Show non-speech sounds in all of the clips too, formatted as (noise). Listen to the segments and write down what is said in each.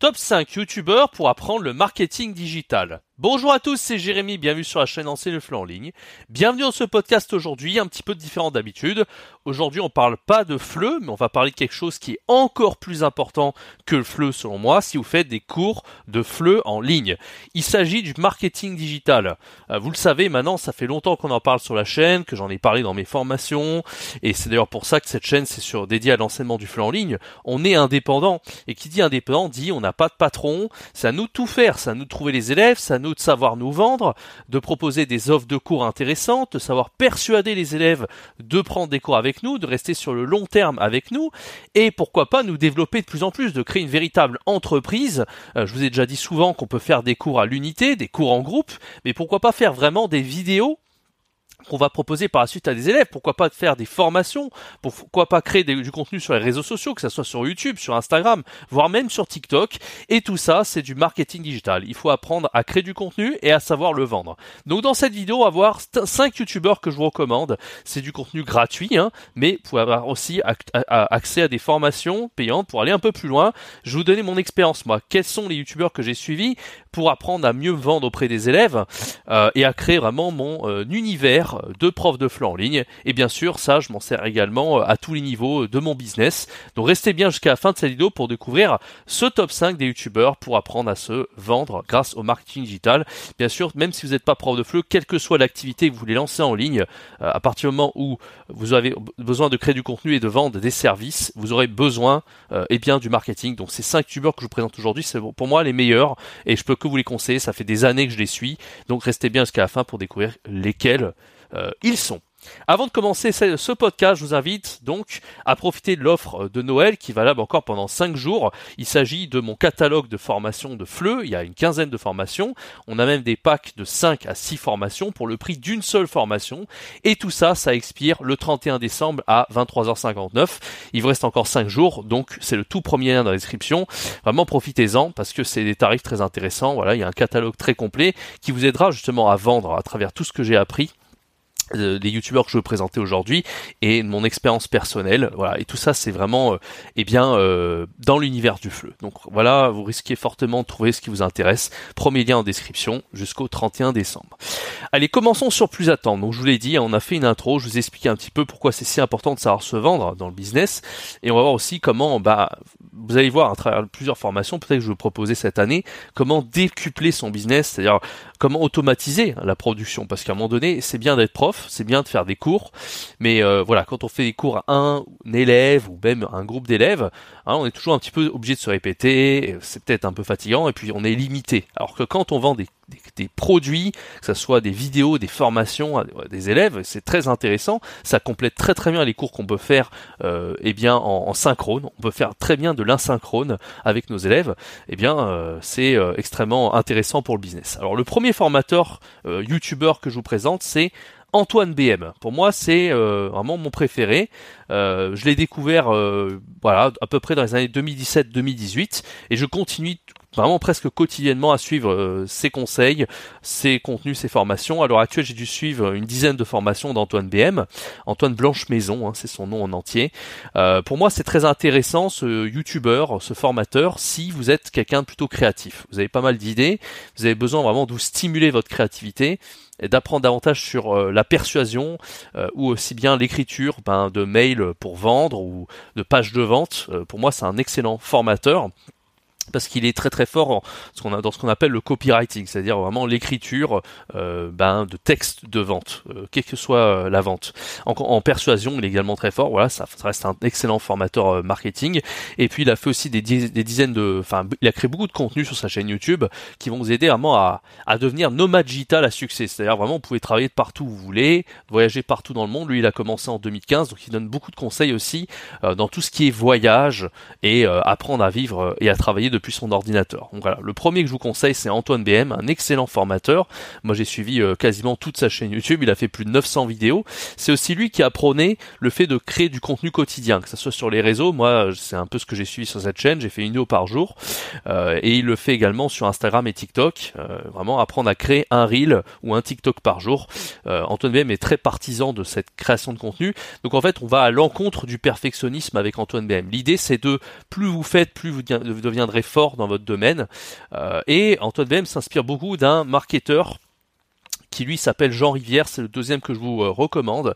Top 5 youtubeurs pour apprendre le marketing digital. Bonjour à tous, c'est Jérémy, bienvenue sur la chaîne Ancien le fleu en ligne. Bienvenue dans ce podcast aujourd'hui, un petit peu différent d'habitude. Aujourd'hui, on parle pas de fleu, mais on va parler de quelque chose qui est encore plus important que le fleu selon moi, si vous faites des cours de fleu en ligne. Il s'agit du marketing digital. Euh, vous le savez, maintenant, ça fait longtemps qu'on en parle sur la chaîne, que j'en ai parlé dans mes formations, et c'est d'ailleurs pour ça que cette chaîne, c'est sur dédiée à l'enseignement du fleu en ligne. On est indépendant, et qui dit indépendant dit on n'a pas de patron, c'est à nous tout faire, à nous trouver les élèves, c'est à de savoir nous vendre, de proposer des offres de cours intéressantes, de savoir persuader les élèves de prendre des cours avec nous, de rester sur le long terme avec nous, et pourquoi pas nous développer de plus en plus, de créer une véritable entreprise. Euh, je vous ai déjà dit souvent qu'on peut faire des cours à l'unité, des cours en groupe, mais pourquoi pas faire vraiment des vidéos qu'on va proposer par la suite à des élèves. Pourquoi pas faire des formations Pourquoi pas créer du contenu sur les réseaux sociaux, que ce soit sur YouTube, sur Instagram, voire même sur TikTok. Et tout ça, c'est du marketing digital. Il faut apprendre à créer du contenu et à savoir le vendre. Donc dans cette vidéo, on va voir 5 YouTubeurs que je vous recommande. C'est du contenu gratuit, hein, mais vous pouvez avoir aussi accès à des formations payantes pour aller un peu plus loin. Je vais vous donner mon expérience, moi. Quels sont les YouTubeurs que j'ai suivis pour apprendre à mieux vendre auprès des élèves euh, et à créer vraiment mon euh, univers de prof de FLE en ligne. Et bien sûr, ça, je m'en sers également euh, à tous les niveaux de mon business. Donc restez bien jusqu'à la fin de cette vidéo pour découvrir ce top 5 des youtubeurs pour apprendre à se vendre grâce au marketing digital. Bien sûr, même si vous n'êtes pas prof de FLE, quelle que soit l'activité que vous voulez lancer en ligne, à partir du moment où vous avez besoin de créer du contenu et de vendre des services, vous aurez besoin et bien du marketing. Donc ces 5 youtubeurs que je vous présente aujourd'hui, c'est pour moi les meilleurs et je peux que vous les conseiller. Ça fait des années que je les suis. Donc restez bien jusqu'à la fin pour découvrir lesquels euh, ils sont. Avant de commencer ce podcast, je vous invite donc à profiter de l'offre de Noël qui est valable encore pendant 5 jours. Il s'agit de mon catalogue de formation de FLE. Il y a une quinzaine de formations. On a même des packs de 5 à 6 formations pour le prix d'une seule formation. Et tout ça, ça expire le 31 décembre à 23h59. Il vous reste encore 5 jours. Donc c'est le tout premier lien dans la description. Vraiment profitez-en parce que c'est des tarifs très intéressants. Voilà, il y a un catalogue très complet qui vous aidera justement à vendre à travers tout ce que j'ai appris des youtubeurs que je veux présenter aujourd'hui et mon expérience personnelle voilà. Et tout ça c'est vraiment euh, eh bien euh, dans l'univers du fleu donc voilà vous risquez fortement de trouver ce qui vous intéresse. Premier lien en description jusqu'au 31 décembre. Allez commençons sur plus attendre donc je vous l'ai dit on a fait une intro je vous ai expliqué un petit peu pourquoi c'est si important de savoir se vendre dans le business. Et on va voir aussi comment bah vous allez voir à travers plusieurs formations peut-être que je vais vous proposer cette année comment décupler son business c'est-à-dire comment automatiser la production. Parce qu'à un moment donné c'est bien d'être prof c'est bien de faire des cours, mais euh, voilà, quand on fait des cours à un, élève ou même un groupe d'élèves, hein, on est toujours un petit peu obligé de se répéter, c'est peut-être un peu fatigant et puis on est limité. Alors que quand on vend des, produits, que ce soit des vidéos, des formations à des élèves, c'est très intéressant, ça complète très très bien les cours qu'on peut faire euh, eh bien en, synchrone, on peut faire très bien de l'insynchrone avec nos élèves, eh bien euh, c'est euh, extrêmement intéressant pour le business. Alors le premier formateur youtubeur que je vous présente, c'est Antoine BM. Pour moi, c'est euh, vraiment mon préféré. Euh, je l'ai découvert euh, voilà à peu près dans les années 2017-2018 et je continue vraiment presque quotidiennement à suivre euh, ses conseils, ses contenus, ses formations. À l'heure actuelle, j'ai dû suivre une dizaine de formations d'Antoine BM, Antoine Blanche Maison, hein, c'est son nom en entier. Euh, pour moi, c'est très intéressant ce youtubeur, ce formateur, si vous êtes quelqu'un de plutôt créatif. Vous avez pas mal d'idées, vous avez besoin vraiment de vous stimuler votre créativité et d'apprendre davantage sur euh, la persuasion ou aussi bien l'écriture ben, de mails pour vendre ou de pages de vente. pour moi, c'est un excellent formateur parce qu'il est très très fort dans ce qu'on appelle le copywriting, c'est-à-dire vraiment l'écriture euh, ben, de textes de vente, euh, quelle que soit euh, la vente. En, persuasion, il est également très fort. Voilà, ça, reste un excellent formateur marketing. Et puis il a fait aussi des, dizaines de, enfin, il a créé beaucoup de contenu sur sa chaîne YouTube qui vont vous aider vraiment à, à devenir nomade digital à succès. C'est-à-dire vraiment, vous pouvez travailler de partout où vous voulez, voyager partout dans le monde. Lui, il a commencé en 2015, donc il donne beaucoup de conseils aussi dans tout ce qui est voyage et apprendre à vivre et à travailler de son ordinateur. Donc voilà, le premier que je vous conseille, c'est Antoine BM, un excellent formateur. Moi, j'ai suivi euh, quasiment toute sa chaîne YouTube. Il a fait plus de 900 vidéos. C'est aussi lui qui a prôné le fait de créer du contenu quotidien, que ce soit sur les réseaux. Moi, c'est un peu ce que j'ai suivi sur cette chaîne. J'ai fait une vidéo par jour, euh, et il le fait également sur Instagram et TikTok. Euh, vraiment apprendre à créer un reel ou un TikTok par jour. Antoine BM est très partisan de cette création de contenu. Donc en fait, on va à l'encontre du perfectionnisme avec Antoine BM. L'idée, c'est de plus vous faites, plus vous deviendrez fort dans votre domaine. et Antoine BM s'inspire beaucoup d'un marketeur qui lui s'appelle Jean Rivière, c'est le deuxième que je vous recommande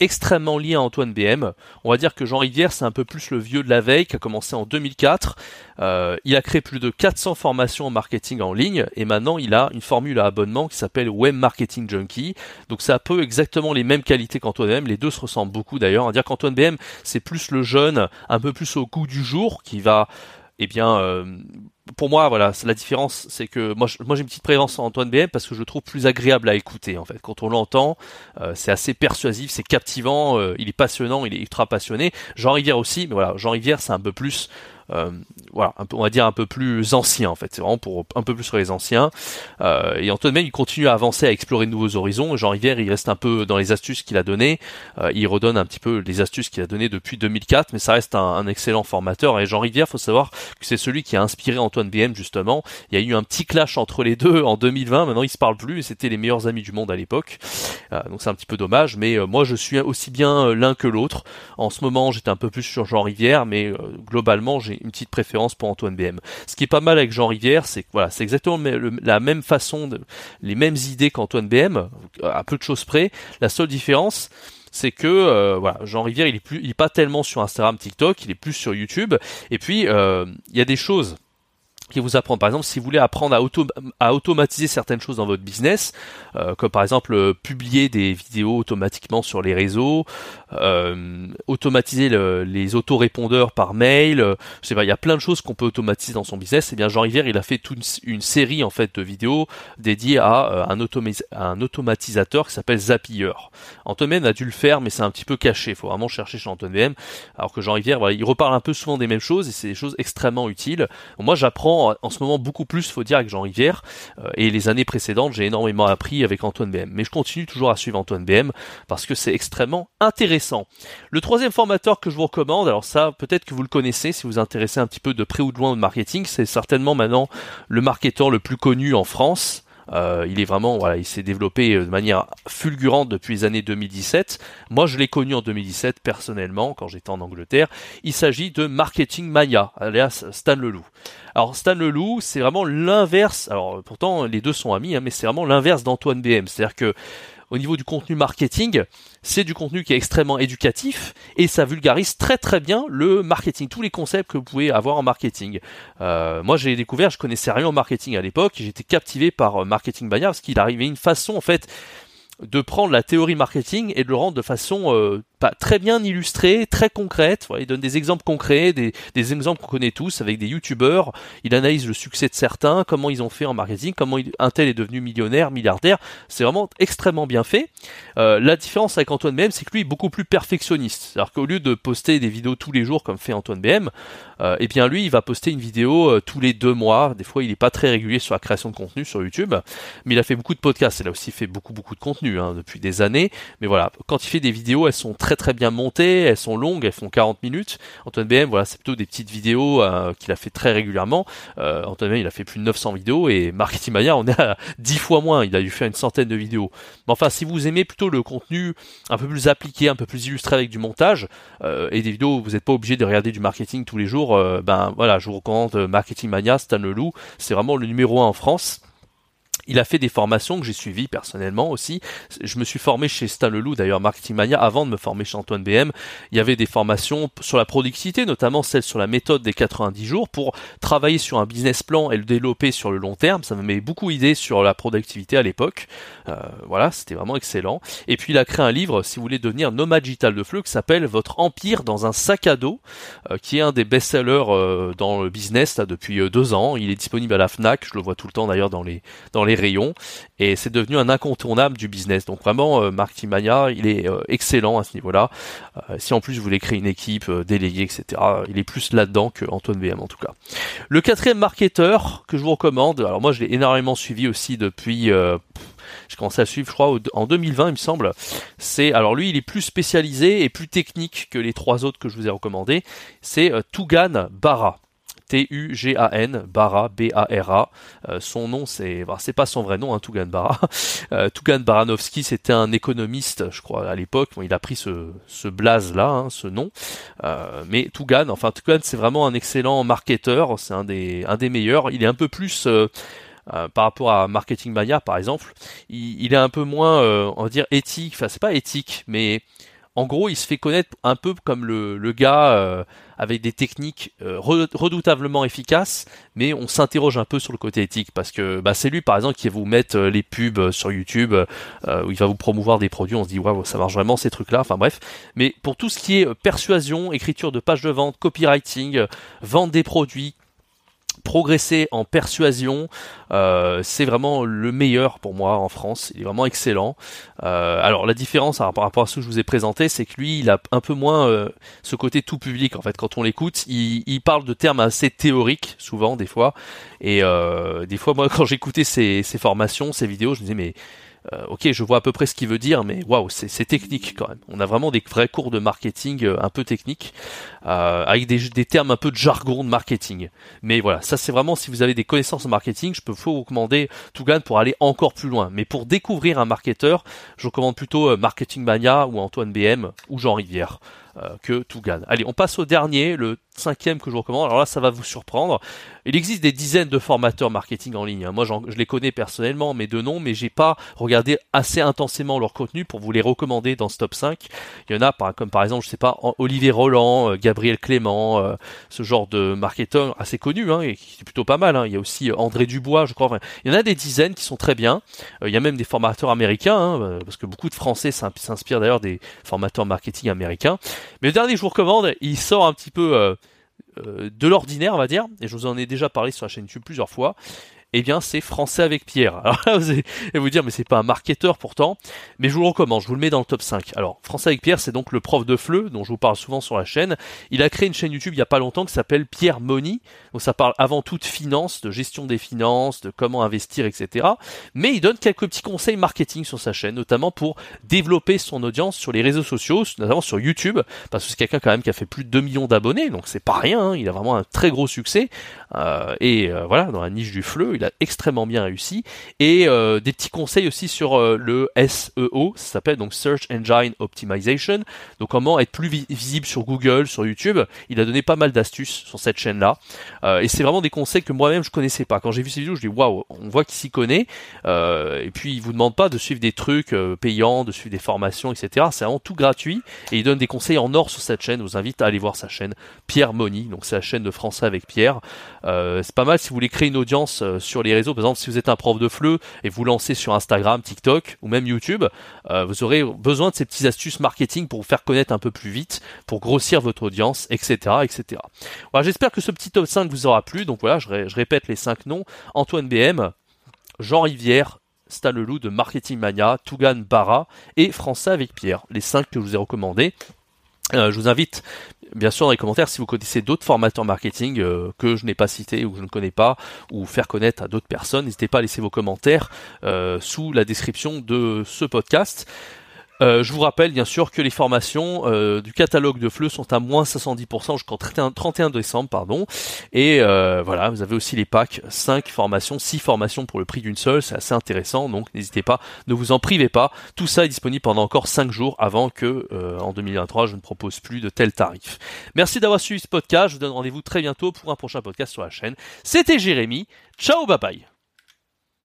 extrêmement lié à Antoine BM. On va dire que Jean Rivière, c'est un peu plus le vieux de la veille, qui a commencé en 2004. Euh, il a créé plus de 400 formations en marketing en ligne, et maintenant il a une formule à abonnement qui s'appelle Web Marketing Junkie. Donc ça a peu exactement les mêmes qualités qu'Antoine BM. Les deux se ressemblent beaucoup d'ailleurs. On va dire qu'Antoine BM, c'est plus le jeune, un peu plus au goût du jour, qui va eh bien, euh, pour moi, voilà, la différence, c'est que moi, j'ai une petite préférence en Antoine BM parce que je le trouve plus agréable à écouter. En fait, quand on l'entend, euh, c'est assez persuasif, c'est captivant, euh, il est passionnant, il est ultra passionné. Jean Rivière aussi, mais voilà, Jean Rivière, c'est un peu plus voilà, un peu, on va dire un peu plus ancien en fait. C'est vraiment pour un peu plus sur les anciens. Euh, et Antoine même, il continue à avancer, à explorer de nouveaux horizons. Jean Rivière, il reste un peu dans les astuces qu'il a données. Euh, il redonne un petit peu les astuces qu'il a données depuis 2004, mais ça reste un, excellent formateur. Et Jean Rivière, faut savoir que c'est celui qui a inspiré Antoine BM justement. Il y a eu un petit clash entre les deux en 2020. Maintenant, ils se parlent plus. Et c'était les meilleurs amis du monde à l'époque. Euh, donc c'est un petit peu dommage. Mais euh, moi, je suis aussi bien l'un que l'autre. En ce moment, j'étais un peu plus sur Jean Rivière, mais globalement, j'ai une petite préférence pour Antoine BM. Ce qui est pas mal avec Jean Rivière, c'est voilà, c'est exactement la même façon, les mêmes idées qu'Antoine BM, à peu de choses près. La seule différence, c'est que euh, voilà, Jean Rivière, il est plus, il est pas tellement sur Instagram, TikTok, il est plus sur YouTube. Et puis euh, il y a des choses qui vous apprend. Par exemple, si vous voulez apprendre à, auto à automatiser certaines choses dans votre business, euh, comme par exemple euh, publier des vidéos automatiquement sur les réseaux, euh, automatiser le, les autorépondeurs par mail, je sais pas, il y a plein de choses qu'on peut automatiser dans son business. Et eh bien Jean Rivière, il a fait toute une, série en fait de vidéos dédiées à un, automatisateur qui s'appelle Zapier. Antoine a dû le faire, mais c'est un petit peu caché. Il faut vraiment chercher chez Antoine VM. Alors que Jean Rivière, voilà, il reparle un peu souvent des mêmes choses et c'est des choses extrêmement utiles. moi, j'apprends en ce moment beaucoup plus, faut dire, avec Jean Rivière. Euh, et les années précédentes, j'ai énormément appris avec Antoine BM. Mais je continue toujours à suivre Antoine BM parce que c'est extrêmement intéressant. Le troisième formateur que je vous recommande, alors ça, peut-être que vous le connaissez si vous vous intéressez un petit peu de près ou de loin au marketing, c'est certainement maintenant le marketeur le plus connu en France. Euh, il est vraiment, voilà, il s'est développé euh, de manière fulgurante depuis les années 2017. Moi, je l'ai connu en 2017 personnellement quand j'étais en Angleterre. Il s'agit de Marketing Maya, alias Stan Leloup. Alors Stan Leloup, c'est vraiment l'inverse. Alors pourtant, les deux sont amis, hein, mais c'est vraiment l'inverse d'Antoine BM. C'est-à-dire que au niveau du contenu marketing, c'est du contenu qui est extrêmement éducatif et ça vulgarise très très bien le marketing, tous les concepts que vous pouvez avoir en marketing. Euh, moi j'ai découvert, je connaissais rien au marketing à l'époque, j'étais captivé par euh, Marketing Bayard parce qu'il arrivait une façon en fait de prendre la théorie marketing et de le rendre de façon euh, pas très bien illustrée, très concrète. il donne des exemples concrets, des, exemples qu'on connaît tous avec des youtubeurs. Il analyse le succès de certains, comment ils ont fait en marketing, comment un tel est devenu millionnaire, milliardaire. C'est vraiment extrêmement bien fait. Euh, la différence avec Antoine BM, c'est que lui est beaucoup plus perfectionniste. C'est-à-dire qu'au lieu de poster des vidéos tous les jours comme fait Antoine BM, euh, eh bien lui, il va poster une vidéo euh, tous les deux mois. Des fois, il n'est pas très régulier sur la création de contenu sur YouTube, mais il a fait beaucoup de podcasts. Il a aussi fait beaucoup beaucoup de contenu hein, depuis des années. Mais voilà, quand il fait des vidéos, elles sont très très bien montées, elles sont longues, elles font 40 minutes. Antoine BM, voilà, c'est plutôt des petites vidéos euh, qu'il a fait très régulièrement. Euh, Antoine BM, il a fait plus de 900 vidéos et Marketing Mania, on est à 10 fois moins. Il a dû faire une centaine de vidéos. Mais enfin, si vous aimez plutôt le contenu un peu plus appliqué, un peu plus illustré avec du montage euh, et des vidéos, vous n'êtes pas obligé de regarder du marketing tous les jours. ben voilà, je vous recommande Marketing Mania, Stan Leloup. C'est vraiment le numéro 1 en France. Il a fait des formations que j'ai suivies personnellement aussi. Je me suis formé chez Stan Leloup, d'ailleurs Marketing Mania, avant de me former chez Antoine BM. Il y avait des formations sur la productivité, notamment celle sur la méthode des 90 jours, pour travailler sur un business plan et le développer sur le long terme. Ça me met beaucoup d'idées sur la productivité à l'époque. Euh, voilà, c'était vraiment excellent. Et puis il a créé un livre, si vous voulez devenir nomade digital de flux, qui s'appelle Votre empire dans un sac à dos, euh, qui est un des best-sellers euh, dans le business depuis deux ans. Il est disponible à la Fnac, je le vois tout le temps d'ailleurs dans les dans les rayons et c'est devenu un incontournable du business. Donc vraiment, euh, Marketing Mania, il est euh, excellent à ce niveau-là. Euh, si en plus vous voulez créer une équipe euh, déléguée, etc., il est plus là-dedans que Antoine VM en tout cas. Le quatrième marketeur que je vous recommande, alors moi je l'ai énormément suivi aussi depuis... j'ai commencé à suivre, je crois, en 2020, il me semble. C'est alors lui, il est plus spécialisé et plus technique que les trois autres que je vous ai recommandés. C'est Tougan Barra. T-U-G-A-N, Bara, B-A-R-A. Euh, son nom, c'est, bah, c'est pas son vrai nom, hein, Tugan Bara. (laughs) Euh, Tugan Baranovski, c'était un économiste, je crois, à l'époque. il a pris ce, ce blaze-là, hein, ce nom. Euh, mais Tugan, enfin Tugan, c'est vraiment un excellent marketeur. C'est un des, un des meilleurs. Il est un peu plus euh, euh, par rapport à Marketing Mania par exemple, il, il est un peu moins, euh, on va dire éthique. Enfin, c'est pas éthique, mais en gros, il se fait connaître un peu comme le, gars euh, avec des techniques euh, redoutablement efficaces, mais on s'interroge un peu sur le côté éthique parce que bah, c'est lui par exemple qui va vous mettre euh, les pubs sur YouTube où il va vous promouvoir des produits. On se dit waouh, ça marche vraiment ces trucs-là. Enfin bref, mais pour tout ce qui est persuasion, écriture de pages de vente, copywriting, vente des produits, progresser en persuasion, euh, c'est vraiment le meilleur pour moi en France. Il est vraiment excellent. Euh, alors la différence par rapport à ce que je vous ai présenté, c'est que lui, il a un peu moins euh, ce côté tout public. En fait, quand on l'écoute, il, parle de termes assez théoriques, souvent des fois. Et des fois, moi, (laughs) quand j'écoutais ses formations, ses vidéos, je me disais mais euh, ok, je vois à peu près ce qu'il veut dire, mais waouh, c'est technique quand même. On a vraiment des vrais cours de marketing euh, un peu techniques, euh, avec des, termes un peu de jargon de marketing. Mais voilà, ça c'est vraiment si vous avez des connaissances en marketing, je peux vous recommander Tougan pour aller encore plus loin. Mais pour découvrir un marketeur, je recommande plutôt Marketing Mania ou Antoine BM ou Jean Rivière que Tougan. Allez, on passe au dernier, le cinquième que je vous recommande. Alors là, ça va vous surprendre. Il existe des dizaines de formateurs marketing en ligne. Hein. Moi, je les connais personnellement, mais de nom, mais j'ai pas regardé assez intensément leur contenu pour vous les recommander dans ce top 5. Il y en a, comme par exemple, je sais pas, Olivier Roland, euh, Gabriel Clément, euh, ce genre de marketeur assez connu, hein, et qui est plutôt pas mal. Hein. Il y a aussi euh, André Dubois, je crois. Il y en a des dizaines qui sont très bien. il y a même des formateurs américains, hein, parce que beaucoup de Français s'inspirent d'ailleurs des formateurs marketing américains. Mais le dernier que je vous recommande, il sort un petit peu euh, de l'ordinaire, on va dire, et je vous en ai déjà parlé sur la chaîne YouTube plusieurs fois, eh bien c'est Français avec Pierre. Alors là, vous allez vous dire, mais c'est pas un marketeur pourtant, mais je vous le recommande, je vous le mets dans le top 5. Alors, Français avec Pierre, c'est donc le prof de FLE, dont je vous parle souvent sur la chaîne. Il a créé une chaîne YouTube il y a pas longtemps qui s'appelle Pierre Money, donc ça parle avant tout de finance, de gestion des finances, de comment investir, etc. Mais il donne quelques petits conseils marketing sur sa chaîne, notamment pour développer son audience sur les réseaux sociaux, notamment sur YouTube, parce que c'est quelqu'un quand même qui a fait plus de 2 millions d'abonnés, donc c'est pas rien, hein. il a vraiment un très gros succès. Euh, et euh, voilà, dans la niche du FLE, il a extrêmement bien réussi. Et euh, des petits conseils aussi sur euh, le SEO, ça s'appelle donc Search Engine Optimization. Donc comment être plus visible sur Google, sur YouTube. Il a donné pas mal d'astuces sur cette chaîne-là. Euh, et c'est vraiment des conseils que moi-même je connaissais pas. Quand j'ai vu ces vidéos, je dis waouh, on voit qu'il s'y connaît. et puis il vous demande pas de suivre des trucs payants, de suivre des formations, etc. C'est vraiment tout gratuit. Et il donne des conseils en or sur cette chaîne. Je vous invite à aller voir sa chaîne Pierre Moni. Donc c'est la chaîne de français avec Pierre. c'est pas mal si vous voulez créer une audience sur les réseaux. Par exemple, si vous êtes un prof de FLE et vous lancez sur Instagram, TikTok ou même YouTube, euh, vous aurez besoin de ces petites astuces marketing pour vous faire connaître un peu plus vite, pour grossir votre audience, etc., etc. J'espère que ce petit top 5 vous aura plu. Donc voilà, je, répète les 5 noms. Antoine BM, Jean Rivière, Stan Leloup de Marketing Mania, Tougan Barra et Français avec Pierre. Les 5 que je vous ai recommandés. Euh, je vous invite bien sûr dans les commentaires si vous connaissez d'autres formateurs marketing euh, que je n'ai pas cités ou que je ne connais pas ou faire connaître à d'autres personnes. N'hésitez pas à laisser vos commentaires euh, sous la description de ce podcast. Euh, je vous rappelle bien sûr que les formations euh, du catalogue de FLE sont à moins 70% jusqu'au 31, 31 décembre. pardon. Et euh, voilà, vous avez aussi les packs 5 formations, 6 formations pour le prix d'une seule, c'est assez intéressant, donc n'hésitez pas, ne vous en privez pas. Tout ça est disponible pendant encore 5 jours avant que en 2023 je ne propose plus de tels tarifs. Merci d'avoir suivi ce podcast, je vous donne rendez-vous très bientôt pour un prochain podcast sur la chaîne. C'était Jérémy, ciao bye bye